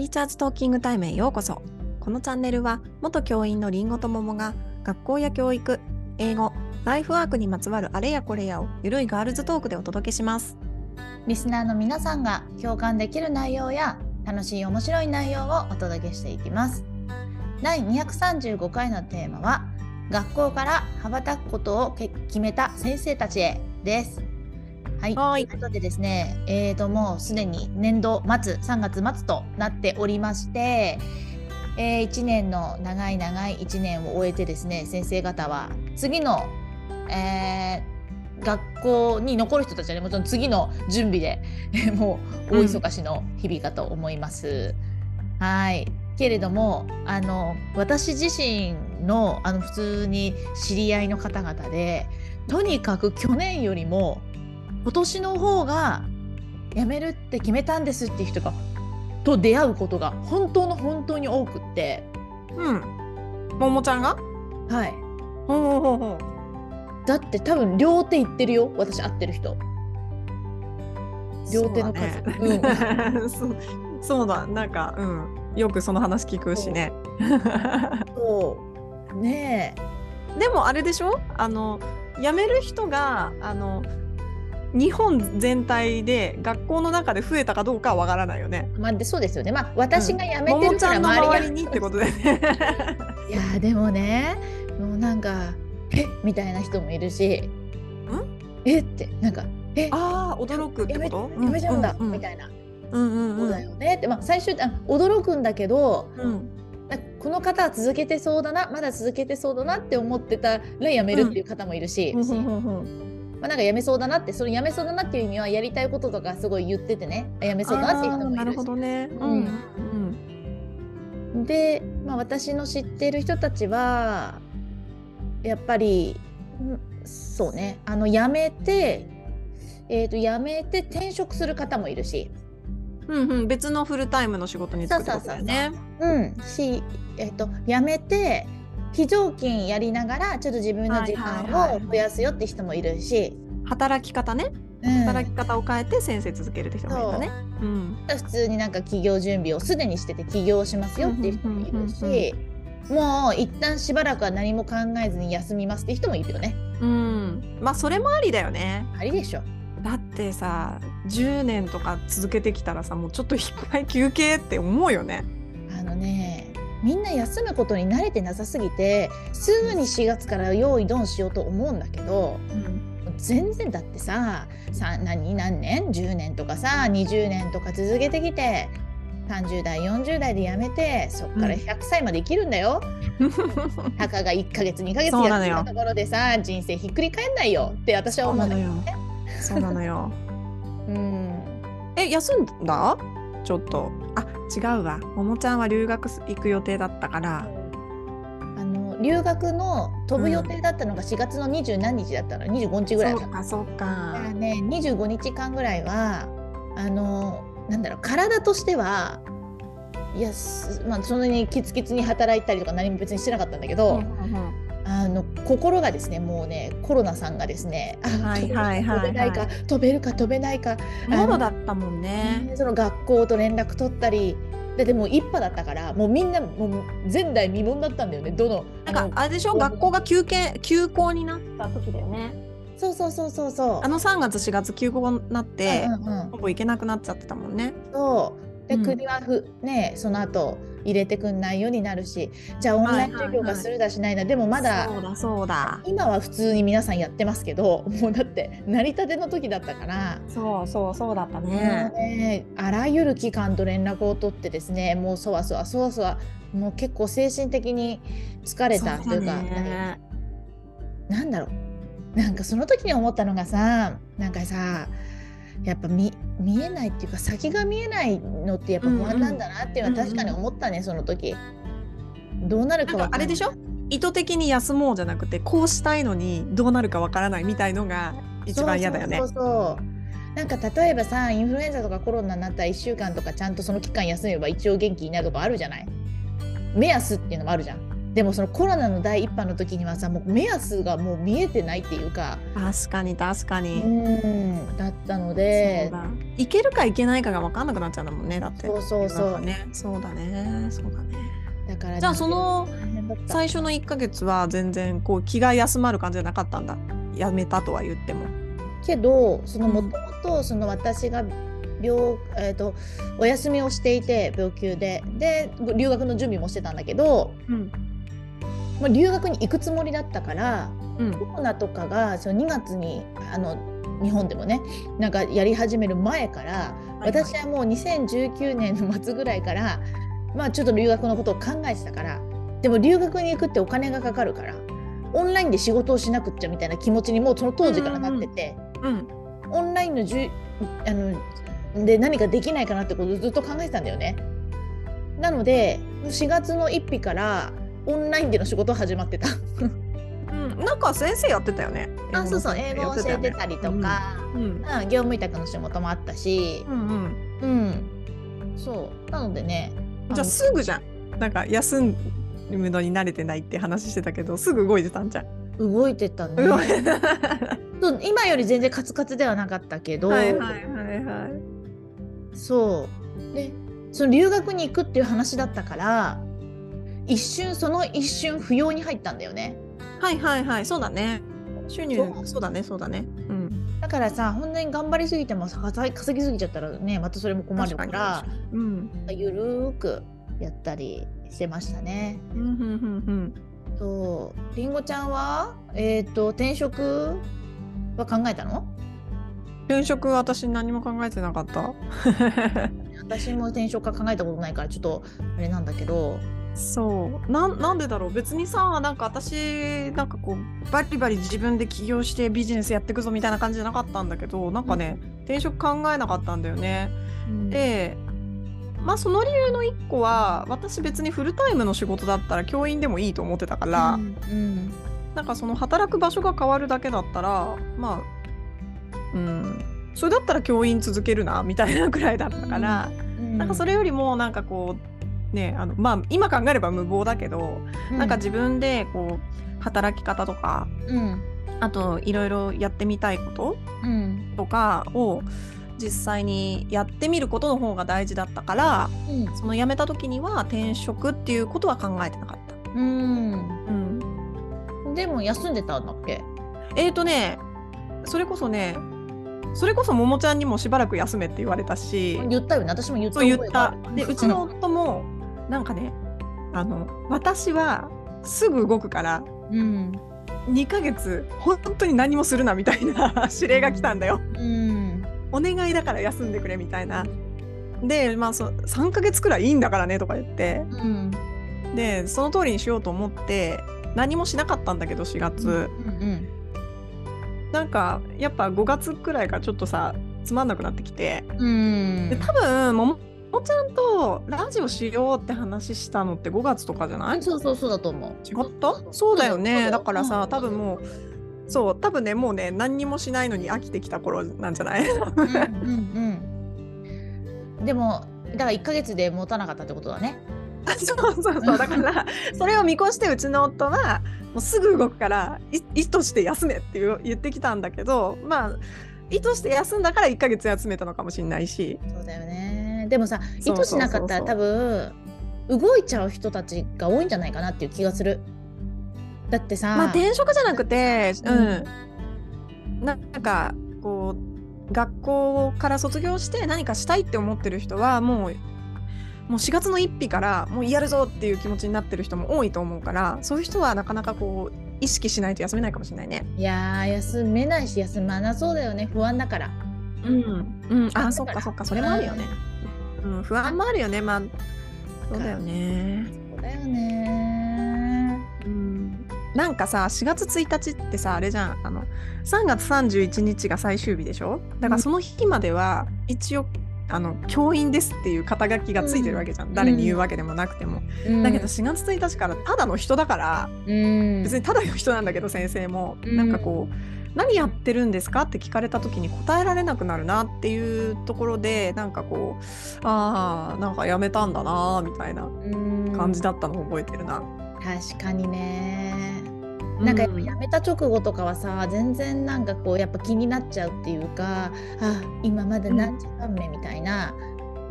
ティーチャーズトーキングタイムへようこそ。このチャンネルは元教員のりんごと桃が学校や教育英語ライフワークにまつわるあれやこれやをゆるいガールズトークでお届けします。リスナーの皆さんが共感できる内容や楽しい面白い内容をお届けしていきます。第235回のテーマは学校から羽ばたくことを決めた先生たちへです。はい。はい。ということでですねえーともうすでに年度末3月末となっておりましてえー、1年の長い長い1年を終えてですね先生方は次の、えー、学校に残る人たちはねもちろん次の準備で もう大忙しの日々かと思います。うん、はい。けれどもあの私自身のあの普通に知り合いの方々でとにかく去年よりも今年の方が辞めるって決めたんですっていう人がと出会うことが本当の本当に多くって。うん。ももちゃんが？はい。ほうほうほうだって多分両手いってるよ私会ってる人。両手の数。そう,、ね。うん、そう。そうだ。なんかうん。よくその話聞くしね。そう。ねでもあれでしょ？あの辞める人があの日本全体で学校の中で増えたかどうかはわからないよね。まあ、でそうですよね。まあ私が辞めてるから周りにってことでね。いやでもねもうなんかえみたいな人もいるし、ん？えっ？てなんかえああ驚くってこと？やめちゃうんだ、みたいな。うんうんうん、そうだよね。って、まあ、最終あ驚くんだけど、うん。この方は続けてそうだなまだ続けてそうだなって思ってたらやめるっていう方もいるし、うんまあ、なんかやめそうだなってそのやめそうだなっていう意味はやりたいこととかすごい言っててね。やめそうだなっていう人もいるなるほどね、うん。うん、で、まあ、私の知ってる人たちはやっぱりそうね。あの辞めて、えーと、と辞めて転職する方もいるし。うんうん、別のフルタイムの仕事に就くってことだよね。うん、し、えっ、ー、と辞めて非常勤やりながらちょっと自分の時間を増やすよって人もいるし、働き方ね、うん、働き方を変えて先生続けるって人もいるんだね、う。ん、普通になんか起業準備をすでにしてて起業しますよっていう人もいるし、もう一旦しばらくは何も考えずに休みますって人もいるよね。うん。まあそれもありだよね。ありでしょ。だってさ10年とか続けてきたらさもうちょっと一回休憩って思うよね。あのねみんな休むことに慣れてなさすぎてすぐに4月から用意ドンしようと思うんだけど、うん、全然だってささ何何年？10年とかさ20年とか続けてきて30代40代で辞めてそっから100歳まで生きるんだよ。たかが1ヶ月2ヶ月やってたところでさ人生ひっくり返んないよって私は思うんだよね。そうなのよ。うん。え、休んだ？ちょっと。あ、違うわ。ももちゃんは留学行く予定だったから。あの留学の飛ぶ予定だったのが4月の二十何日だったの、うん、25日ぐらいだそうかそうか。だからね25日間ぐらいはあのなんだろう体としてはいやまあそんなにキツキツに働いたりとか何も別にしてなかったんだけど、うんうんうんあの心がですねもうねコロナさんがですねあ、はいはいはい、飛べないか飛べるか飛べないかもろだったもんね。その学校と連絡取ったりででも一派だったからもうみんなもう前代未聞だったんだよねどのなんかあれでしょ？学校が休憩休校になった時だよね。そうそうそうそうそう。あの3月4月休校になって、うんうんうん、ほぼ行けなくなっちゃってたもんね。そう。で、国はふねその後入れてくんないようになるしじゃあオンライン授業がするだしないな、でもまだそうだ今は普通に皆さんやってますけど もうだって成り立ての時だったから。そうそうそうだったね。ねあらゆる機関と連絡を取ってですねもうそわそわそわそわもう結構精神的に疲れたというかなんだろう。なんかその時に思ったのがさなんかさやっぱ見見えないっていうか先が見えないのってやっぱ不安なんだなっていうのは確かに思ったね、うんうん、その時。どうなるかあれでしょ？意図的に休もうじゃなくてこうしたいのにどうなるかわからないみたいのが一番嫌だよね。そうそうそうなんか例えばさインフルエンザとかコロナになったら1週間とかちゃんとその期間休めば一応元気になるとかあるじゃない？目安っていうのもあるじゃん。でもそのコロナの第一波の時にはさもう目安がもう見えてないっていうか確かに確かうに。んだったのそうでだいけるかいけないかが分かんなくなっちゃうんだもんねだって。そうそうそうね、そうだねそうだね。だからじゃあその最初の1ヶ月は全然こう気が休まる感じじゃなかったんだ。やめたとは言っても。けどそのうんもともとその私が病、えー、とお休みをしていて病休でで留学の準備もしてたんだけど、うんまあ、留学に行くつもりだったからうんコロナとかがその2月にあの日本でもねなんかやり始める前から、はい私はもう2019年の末ぐらいからまあちょっと留学のことを考えてたからでも留学に行くってお金がかかるからオンラインで仕事をしなくっちゃみたいな気持ちにもうその当時からなってて。うんオンラインのじゅあので何かできないかなってことをずっと考えてたんだよね。なので4月の1日からオンラインでの仕事始まってた。うん、なんか先生やってたよね。あそうそう英語教えてたりとか、うんうん業務委託の仕事もあったしう、んうん。うん、そうなのでねじゃあすぐじゃん。なんか休むのに慣れてないって話してたけど、すぐ動いてたんじゃん。動いてたね。動いてた。そう今より全然カツカツではなかったけど、はいはいはいはい。そうでその留学に行くっていう話だったから一瞬その一瞬不要に入ったんだよね。はいはいはい。そうだね。収入そうそうだねそうだね。うん。だからさ本当に頑張りすぎてもさ稼稼ぎすぎちゃったらねまたそれも困るから確かにうん。ゆるーくやったりしてましたね。うんうんうんそうりんごちゃんはえっ、と転職は考えたの？うん。転職私何も考えてなかった。私も転職は考えたことないからちょっとあれなんだけどそう。なんなんでだろう？別にさなんか私なんかこうバリバリ自分で起業してビジネスやっていくぞみたいな感じじゃなかったんだけどなんかね、転職考えなかったんだよね。でまあその理由の一個は私別にフルタイムの仕事だったら教員でもいいと思ってたから、うんうん。なんかその働く場所が変わるだけだったらまあうんそれだったら教員続けるなみたいなくらいだったから、うん。なんかそれよりもなんかこうねあのまあ今考えれば無謀だけど、なんか自分でこう働き方とかうん。あといろいろやってみたいことうん。とかを実際にやってみることの方が大事だったからうん。その辞めた時には転職っていうことは考えてなかった。うん。うん、でも休んでたんだっけ？えーとねそれこそねそれこそももちゃんにもしばらく休めって言われたし。言ったよね。私も言った。でうちの夫もなんかねあの私はすぐ動くからうん。2ヶ月本当に何もするなみたいな 指令が来たんだよ。うん。お願いだから休んでくれみたいな。でまあそ3ヶ月くらいいいんだからねとか言って。うん。でその通りにしようと思って何もしなかったんだけど4月、うんなんかやっぱ5月くらいからちょっとさつまんなくなってきて。うん。で多分もちゃんとラジオしようって話したのって5月とかじゃない？そうそうそうだと思う。違った？そうだよね。だからさうん。多分もうそう多分ねもうね何にもしないのに飽きてきた頃なんじゃない？うんうんうん。でもだから1ヶ月で持たなかったってことだね。そうそうそう。だからそれを見越してうちの夫はもうすぐ動くからい意図して休めって言う言ってきたんだけどまあ意図して休んだから1ヶ月休めたのかもしれないし。そうだよね。でもさ意図しなかったら多分動いちゃう人たちが多いんじゃないかなっていう気がする。だってさ、まあ転職じゃなくてううんんなんかこう学校から卒業して何かしたいって思ってる人はもうもう4月の1日からもうやるぞっていう気持ちになってる人も多いと思うからそういう人はなかなかこう意識しないと休めないかもしれないね。いやー休めないし休まなそうだよね不安だから。うん、うん、あそっかそっかそれもあるよね。うん、不安もあるよね。まあそうだよね。そうだよね。うん、なんかさ4月1日ってさあれじゃん。あの3月31日が最終日でしょ？だからその日までは一応あの教員ですっていう肩書きがついてるわけじゃん、誰に言うわけでもなくても、うん。だけど4月1日からただの人だから、うん、別にただの人なんだけど先生も、うん。なんかこう何やってるんですか？って聞かれた時に答えられなくなるなっていうところでなんかこうああなんかやめたんだなみたいなうん。感じだったのを覚えてるな。確かにね。なんかやめた直後とかはさ全然なんかこうやっぱ気になっちゃうっていうかあ今まだ何時間目みたいな、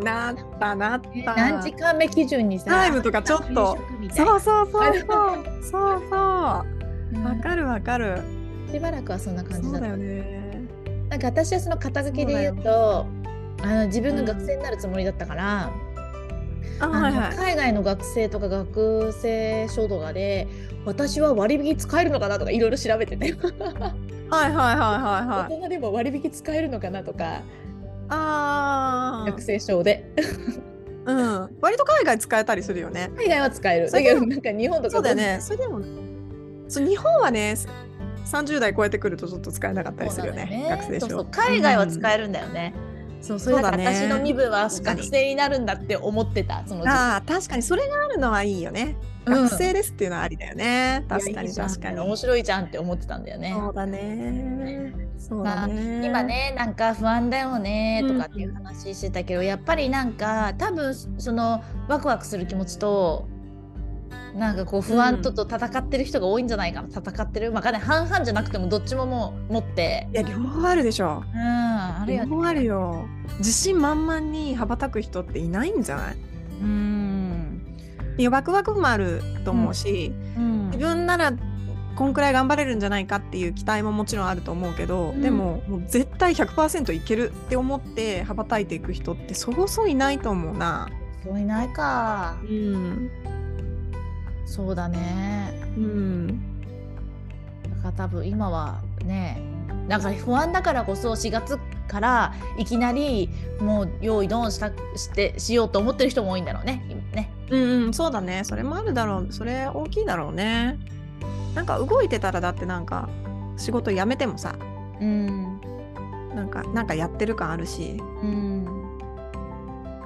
なったなっえた。何時間目基準にさタイムとかちょっと。そうそうそうそうそうそう。うん。わかるわかるしばらくはそんな感じだった。そうだよね。なんか私はその片付けで言うとあの自分が学生になるつもりだったから、あはいはい。海外の学生とか学生書とかで私は割引使えるのかなとかいろいろ調べてねはいはいはいはいはい。大人でも割引使えるのかなとかあ学生証で。あうん。割と海外使えたりするよね。海外は使える。だけどなんか日本とかそうだよね。それでもそう日本はね30代超えてくるとちょっと使えなかったりするよね。学生証。そうそう。海外は使えるんだよね、そうそれだからそうだね。私の身分は学生になるんだって思ってたその時ああ確かにそれがあるのはいいよね。うん学生ですっていうのはありだよね。確かに確かに面白いじゃんって思ってたんだよね。そうだね。そうだね。今ね。なんか不安だよね。とかっていう話してたけど、やっぱりなんか多分そのワクワクする気持ちとなんかこう不安とと戦ってる人が多いんじゃないかな、戦ってる。まあかね半々じゃなくてもどっちももう持っていや両方あるでしょ。うんあるよね。両方あるよ。自信満々に羽ばたく人っていないんじゃない？うん。いやワクワクもあると思うし、うん。自分ならこんくらい頑張れるんじゃないかっていう期待ももちろんあると思うけど、うん。でももう絶対100%いけるって思って羽ばたいていく人ってそうそういないと思うな。そういないか。うん、そうだねうん、だから多分今はねなんか不安だからこそ4月からいきなりもう用意ドンしたしてしようと思ってる人も多いんだろうね今ねうん、うん、そうだね。それもあるだろう。それ大きいだろうね。なんか動いてたらだってなんか仕事辞めてもさ、うんなんかなんかやってる感あるし。うん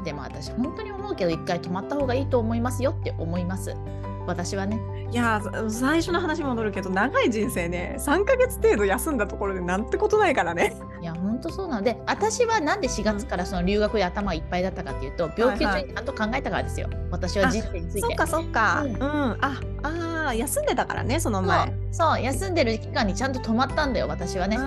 でも私本当に思うけど一回止まった方がいいと思いますよって思います私はね。いやー最初の話戻るけど長い人生ね3ヶ月程度休んだところでなんてことないからね。いや本当そうなの。で私はなんで4月からその留学で頭いっぱいだったかっていうと病気中にちゃんと考えたからですよ、私は人生について。そっかそっか。ううん。ん。ああー休んでたからねその前。そう。休んでる期間にちゃんと止まったんだよ私はね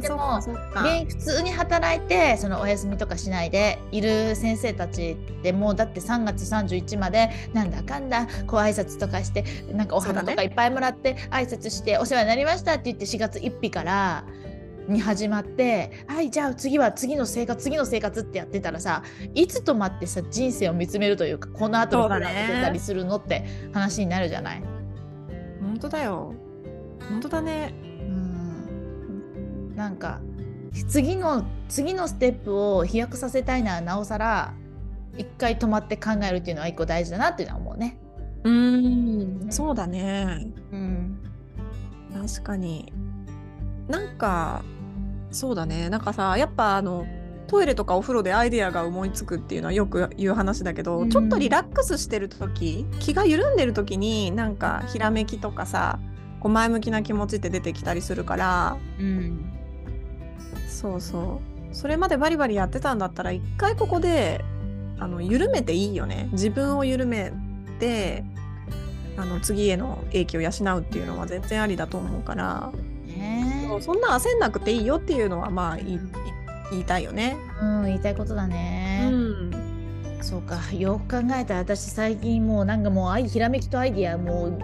でも普通に働いてそのお休みとかしないでいる先生たちでもうだって3月31までなんだかんだこう挨拶とかしてなんかお花とかいっぱいもらって挨拶してお世話になりましたって言って4月1日からに始まってはいじゃあ次は次の生活次の生活ってやってたらさいつ止まってさ人生を見つめるというかこの後のプランそうだね立てたりするのって話になるじゃない？本当だよ。本当だね。うんなんか次の次のステップを飛躍させたいならなおさら一回止まって考えるっていうのは一個大事だなっていうのは思うね。うーんそうだね。うん、確かに。なんかそうだね。なんかさやっぱあのトイレとかお風呂でアイデアが思いつくっていうのはよく言う話だけど、うんちょっとリラックスしてる時気が緩んでる時になんかひらめきとかさこう前向きな気持ちって出てきたりするからうん、そうそう。それまでバリバリやってたんだったら一回ここであの緩めていいよね。自分を緩めてあの次への英気を養うっていうのは全然ありだと思うから、ね。そんな焦んなくていいよっていうのはまあ言いたいよね。うん、言いたいことだうね。ん、そうか。よく考えたら私最近もうなんかもうひらめきとアイディアもう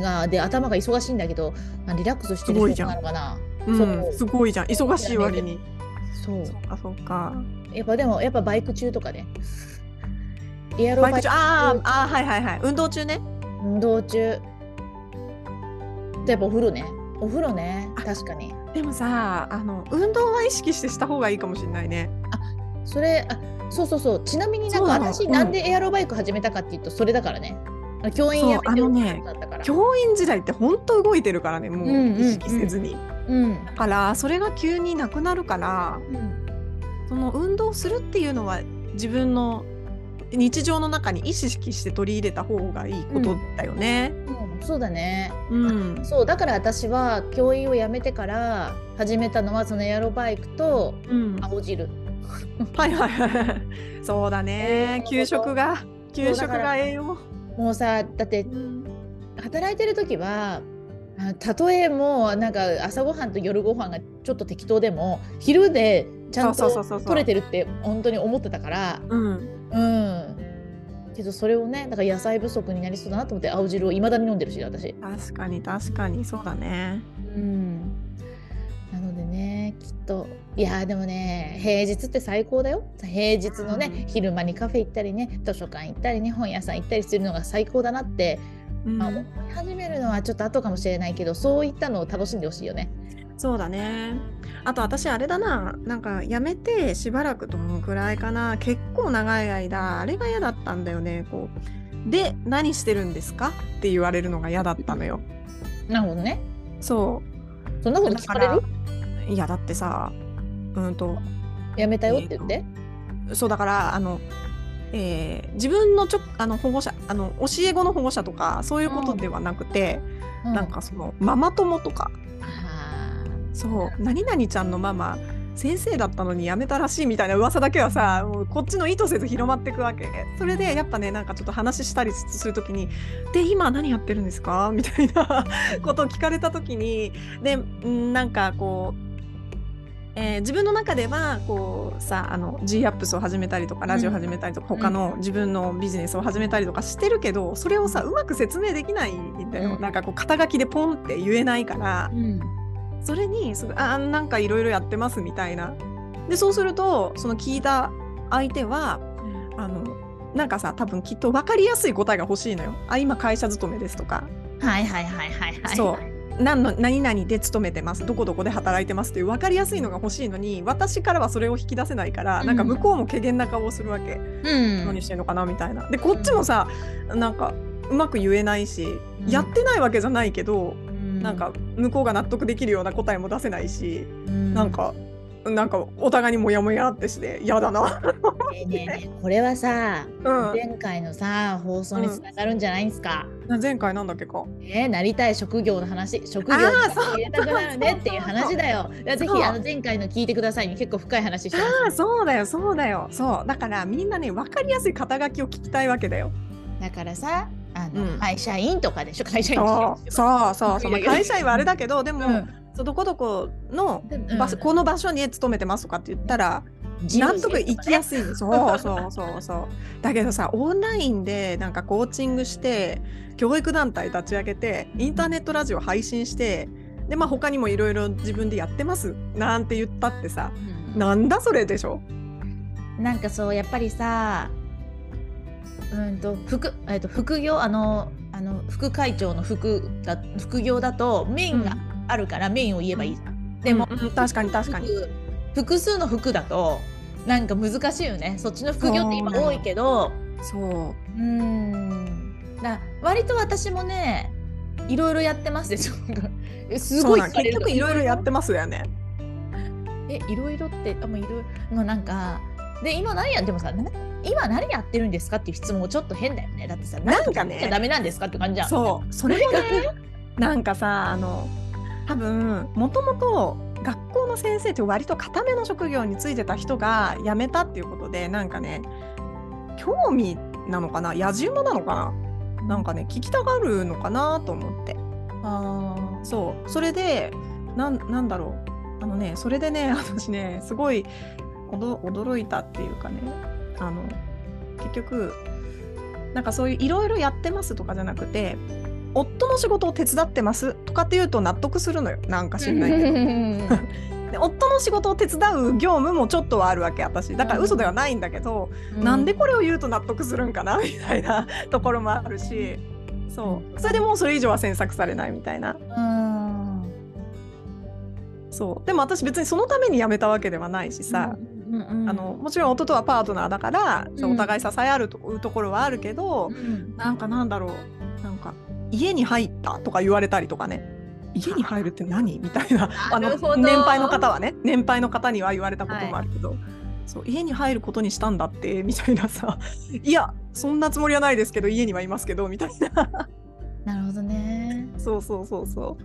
がで頭が忙しいんだけどあリラックスしてる人なのかな。う、ん。すごいじゃん。忙しい割に。そう。そうかそうか。やっぱでもやっぱバイク中とかね。エアロバイク中あーあーはいはいはい。運動中ね。運動中。やっぱお風呂ね。お風呂ね。確かに。でもさあの運動は意識してした方がいいかもしれないね。それあそうそうそう。ちなみになんか私なんでエアロバイク始めたかっていうとそれだからね。教員辞めてったから。教員時代って本当動いてるからねもうんうんううん。意識せずに。うん、だからそれが急になくなるからうん、その運動するっていうのは自分の日常の中に意識して取り入れた方がいいことだよね。うんそうだねうん。そうだから私は教員を辞めてから始めたのはそのエアロバイクとうん、青汁 はいはいはい。そうだね。給食が給食が栄養。もうさだってうん働いてる時はあたとえもうなんか朝ごはんと夜ご飯がちょっと適当でも昼でちゃんと取れてるって本当に思ってたからうん。うん。けどそれをねだから野菜不足になりそうだなと思って青汁をいまだに飲んでるし私。確かに確かに。そうだね。うん。なのでねきっといやーでもね平日って最高だよ。平日のね、うん。昼間にカフェ行ったりね図書館行ったりね本屋さん行ったりするのが最高だなって、うんまあ思い始めるのはちょっと後かもしれないけどそういったのを楽しんでほしいよね。そうだね。あと私あれだな、なんか辞めてしばらくどのくらいかな、結構長い間、あれが嫌だったんだよね。こうで、何してるんですか？って言われるのが嫌だったのよ。なるほどね。そそんなう。こと聞かれる？いや、だってさ、うんと、やめたよって言って。そうだから、あの、えー自分のちょあの保護者あの教え子の保護者とかそういうことではなくて、うん。なんかそのママ友とか。あそう。何々ちゃんのママ先生だったのに辞めたらしいみたいな噂だけはさもうこっちの意図せず広まっていくわけ。それでやっぱねなんかちょっと話したりする時に「で今何やってるんですか?」みたいな ことを聞かれた時にでんなんかこう、えー自分の中ではこうさあの G アップスを始めたりとかラジオ始めたりとか、他の自分のビジネスを始めたりとかしてるけどそれをさうまく説明できないんだよ、うんなんかこう肩書きでポンって言えないから。ーうんそれにすぐあーなんかいろいろやってますみたいな。でそうするとその聞いた相手はあのなんかさ多分きっと分かりやすい答えが欲しいのよ。あ今会社勤めですとか、はいはいはいはいはい。そう何の何々で勤めてますどこどこで働いてますっていう分かりやすいのが欲しいのに私からはそれを引き出せないから、うんなんか向こうも怪げな顔をするわけ、うん。何してんのかなみたいな。でこっちもさなんかうまく言えないし、うんやってないわけじゃないけど、うんなんか向こうが納得できるような答えも出せないし。うんなんか、なんかお互いにモヤモヤってして嫌だな。ねえねえねえこれはさ、うん前回のさ放送につながるんじゃないんですか、前回なんだっけか？ねえなりたい職業の話職業に入れたくなるねっていう話だよ。ぜひあの前回の聞いてくださいに結構深い話してまああ、そうだよ、そうだよ。そう。だからみんなね、分かりやすい肩書きを聞きたいわけだよ。す。だからさあの、うん会社員とかでしょ？会社員そうそうそう会社員はあれだけど、でも、うんそうどこどこのうん。場所、この場所に勤めてますとかって言ったら、納得いきやすすい。そうそうそうそう。だけどさ、オンラインでなんかコーチングして、教育団体立ち上げて、インターネットラジオ配信して、で、まあ他にもいろいろ自分でやってますなんて言ったってさ、なんだそれでしょ？なんかそうやっぱりさうんと副,、えっと副業？あのあの副会長の副だ副業だとメインがあるからメインを言えばいいじゃん。でも、うんうん確かに確かに。複複数の服だとなんか難しいよね。そっちの副業って今多いけど。そう。う。ーん。だ割と私もねいろいろやってますでしょえすごい結局いろいろやってますよね。えいろいろってあもういろいろ。のなんかで今何やでもさな今何やってるんですかっていう質問もちょっと変だよね。だってさなんかね。ダメなんですかって感じじゃん。そう。それもね、なんかさ、あの、多分、もともと学校の先生って割と固めの職業についてた人が辞めたっていうことで、なんかね、興味なのかな？野じ馬なのかな？なんかね、聞きたがるのかなと思って。あーそう。それで、なんなんだろう。あのね、それでね、私ね、すごい驚いたっていうかね、あの、結局、なんかそういういろいろやってますとかじゃなくて、夫の仕事を手伝ってますとかって言うと納得するのよ。なんか知んないけど。で夫の仕事を手伝う業務もちょっとはあるわけ、私。だから嘘ではないんだけど、なんでこれを言うと納得するんかな？みたいなところもあるし、そう。それでもうそれ以上は詮索されないみたいな。うんそうでも私別にそのために辞めたわけではないしさ、うんうんうんあのもちろん夫とはパートナーだから、そううんお互い支え合うとところはあるけど、うんなんかなんだろう家に入ったとか言われたりとかね。家に入るって何？みたいな。あの年配の方はね。年配の方には言われたこともあるけど、そう家に入ることにしたんだってみたいなさ。いやそんなつもりはないですけど家にはいますけどみたいな。なるほどね。そうそうそうそ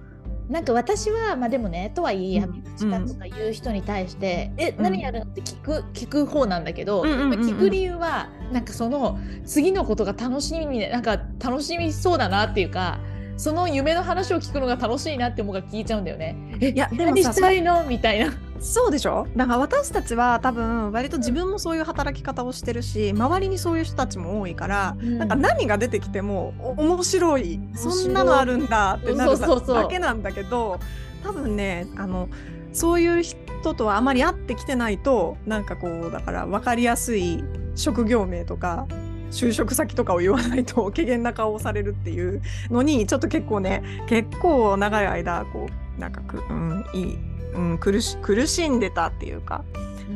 なんか私はまあでもねとはいえうん。やめましたとか言う人に対して、えうん。何やるのって聞く聞く方なんだけど、うんうん聞く理由はなんかその次のことが楽しみになんか楽しみそうだなっていうかその夢の話を聞くのが楽しいなって思うから聞いちゃうんだよね。えいやでも何さしたいの？みたいな。そうでしょ？だから私たちは多分割と自分もそういう働き方をしてるし周りにそういう人たちも多いから、うん。なんか何が出てきてもお面白いそんなのあるんだってなるだけなんだけど多分ねあのそういう人とはあまり会ってきてないとなんかこうだから分かりやすい職業名とか就職先とかを言わないと 怪げな顔をされるっていうのにちょっと結構ね結構長い間こうなんかく、うんいいうん、苦し苦しんでたっていうか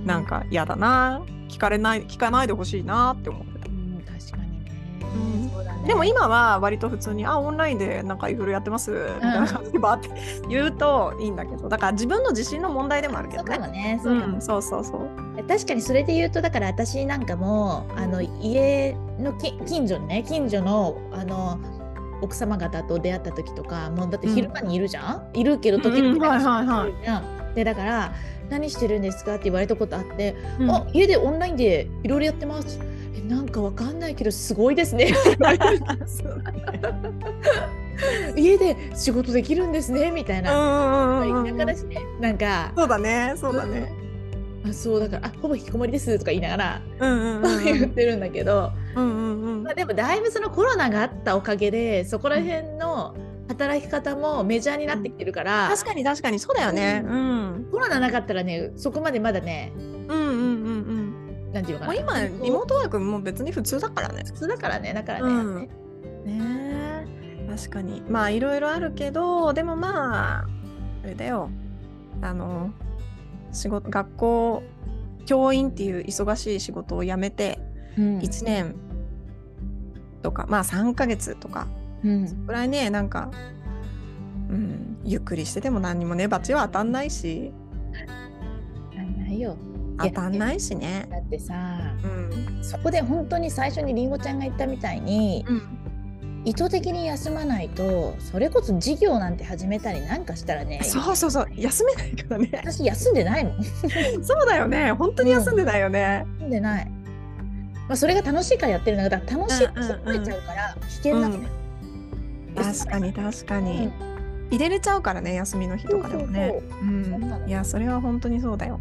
なんか嫌だな聞かれない聞かないでほしいなって思ってたうん、確かにね。うん。でも今は割と普通に「あオンラインでなんかいろいろやってます」みたいな感じでバーって言うといいんだけどだから自分の自信の問題でもあるけどね。そうかもうん、そうそうそう。確かにそれで言うとだから私なんかもあの家のき近所にね近所のあの奥様方と出会った時とかもうだって昼間にいるじゃん、いるけど時々うんうんはいはいはい。いじゃんでだから「何してるんですか?」って言われたことあって「うん。あ家でオンラインでいろいろやってます」えなんかわかんないけどすごいですね。家で仕事できるんですねみたいな、うんうんうんうん。田舎だしね。なんか。そうだねそうだね。あそうだからあほぼ引きこもりですとか言いながらうんうんうん。言ってるんだけど、うんうんうん。まあ、でもだいぶそのコロナがあったおかげでそこら辺の働き方もメジャーになってきてるから、確かに確かにそうだよね。うん。コロナなかったらねそこまでまだねうんうんうんうん。なんていうのかもうな今リモートワークも別に普通だからね。普通だからねだからね、うん。ね確かに。まあいろいろあるけどでもまああれだよ。あの仕事学校教員っていう忙しい仕事を辞めてうん。1年とか、まあ3ヶ月とかうん。ぐらいねなんか、うん、ゆっくりしてても何にもね罰は当たんないし。なんないよ。当たんないしね。だってさうん。そこで本当に最初にりんごちゃんが言ったみたいにうん意図的に休まないとそれこそ授業なんて始めたりなんかしたらねそうそうそう休めないからね。私休んでないもん。そうだよね。本当に休んでないよね、休んでない、まあ、それが楽しいからやってるんだから楽しいってうんうんうん思えちゃうから危険なのよ、確かに確かうに、ん。入れれちゃうからね休みの日とかでもね。いやそれは本当にそうだよ。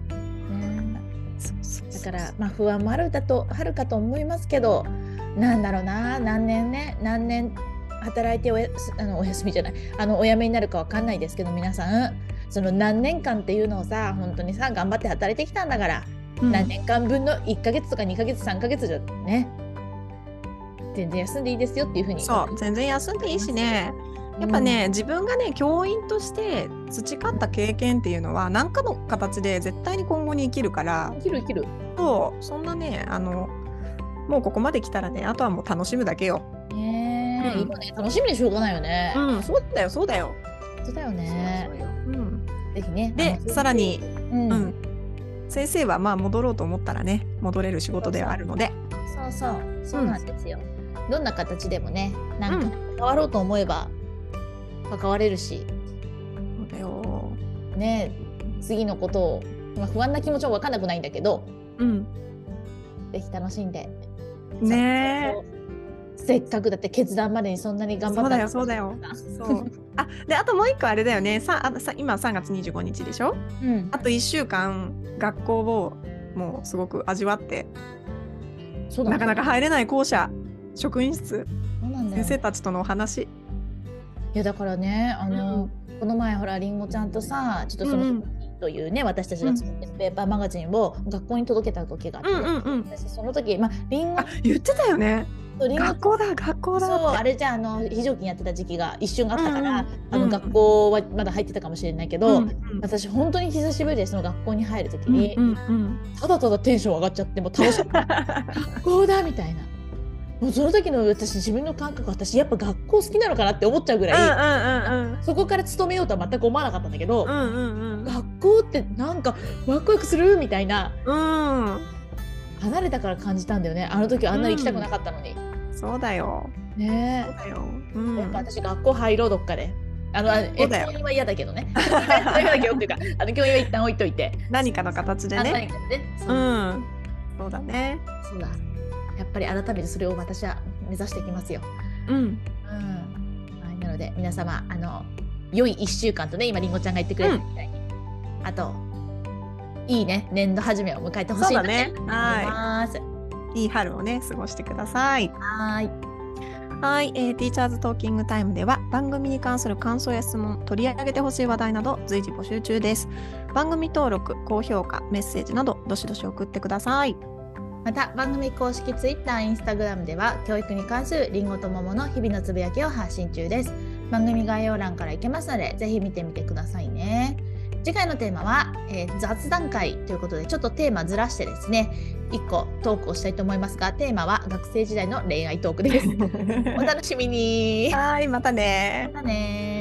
だから、まあ、不安もあるだとあるかと思いますけどなんだろうな何年ね何年働いておやすあのお休みじゃないあのお辞めになるかわかんないですけど皆さんその何年間っていうのをさ本当にさ頑張って働いてきたんだから、うん。何年間分の1ヶ月とか2ヶ月3ヶ月じゃね全然休んでいいですよっていうふうにそう全然休んでいいしね。やっぱね、自分がね教員として培った経験っていうのは何かの形で絶対に今後に生きるから。生きる生きる。そうそんなねあのもうここまで来たらねあとはもう楽しむだけよ。ねえ、うん。今ね楽しみでしょうがないよね、うんそうだよそうだよ、そうだよね。そうそうよう。ん、ぜひねでさらに、うん、うん、先生はまあ戻ろうと思ったらね戻れる仕事ではあるので。そうそう。そうなんですよ、どんな形でもねなんか関わろうと思えば関われるし。そうだよ。ね次のことを、まあ、不安な気持ちも分かんなくないんだけど。うん。ぜひ楽しんでねせっかくだって決断までにそんなに頑張ったそうだよそうだよ。そう。あであともう一個あれだよね。さあさ今3月25日でしょ？うん。あと1週間学校をもうすごく味わって。そうだなかなか入れない校舎職員室そうなんだよ。先生たちとのお話。いやだからねあの、この前ほらりんごちゃんとさちょっとその、うんうんというね私たちが作ってるペーパーマガジンを学校に届けた時があって、うんうんうん。私その時まありんごあ言ってたよね。学校だ学校だそうあれじゃあの非常勤やってた時期が一瞬あったから、うんうん。あうんの学校はまだ入ってたかもしれないけど、うんうん。私本当に久しぶりでその学校に入る時うんに、うんうん。ただただテンション上がっちゃってもう楽しかった。学校だみたいなもうその時の私自分の感覚私やっぱ学校好きなのかなって思っちゃうぐらい、うんうんそこから勤めようとは全く思わなかったんだけど、うんうんうん。学校ってなんかワクワクするみたいなうん。離れたから感じたんだよね。あの時はあんなに行きたくなかったのに。そうだよ。ね。そうだよ。うん。やっぱ私学校入ろうどっかで。あの、あえ教員は嫌だけどね。嫌だけどっていうか、あの教員は一旦置いといて。何かの形であ何ねかね。そう。うん。そうだね。そうだ。やっぱり改めてそれを私は目指していきますよ。うんうん。はい、なのでで皆様あの良い1週間とね今りんごちゃんが言ってくれたみたいに、あといいね年度始めを迎えてほしいなとそうだね思いはいます。いい春をね過ごしてください。はーいはい、えー、ティーチャーズトーキングタイムでは番組に関する感想や質問、取り上げてほしい話題など随時募集中です。番組登録、高評価、メッセージなどどしどし送ってください。また番組公式 Twitter、Instagram では教育に関するりんごと桃の日々のつぶやきを発信中です。番組概要欄から行けますのでぜひ見てみてくださいね。次回のテーマは、えー雑談会ということでちょっとテーマずらしてですね1個トークをしたいと思いますがテーマは学生時代の恋愛トークです。お楽しみに。はい、またねまたね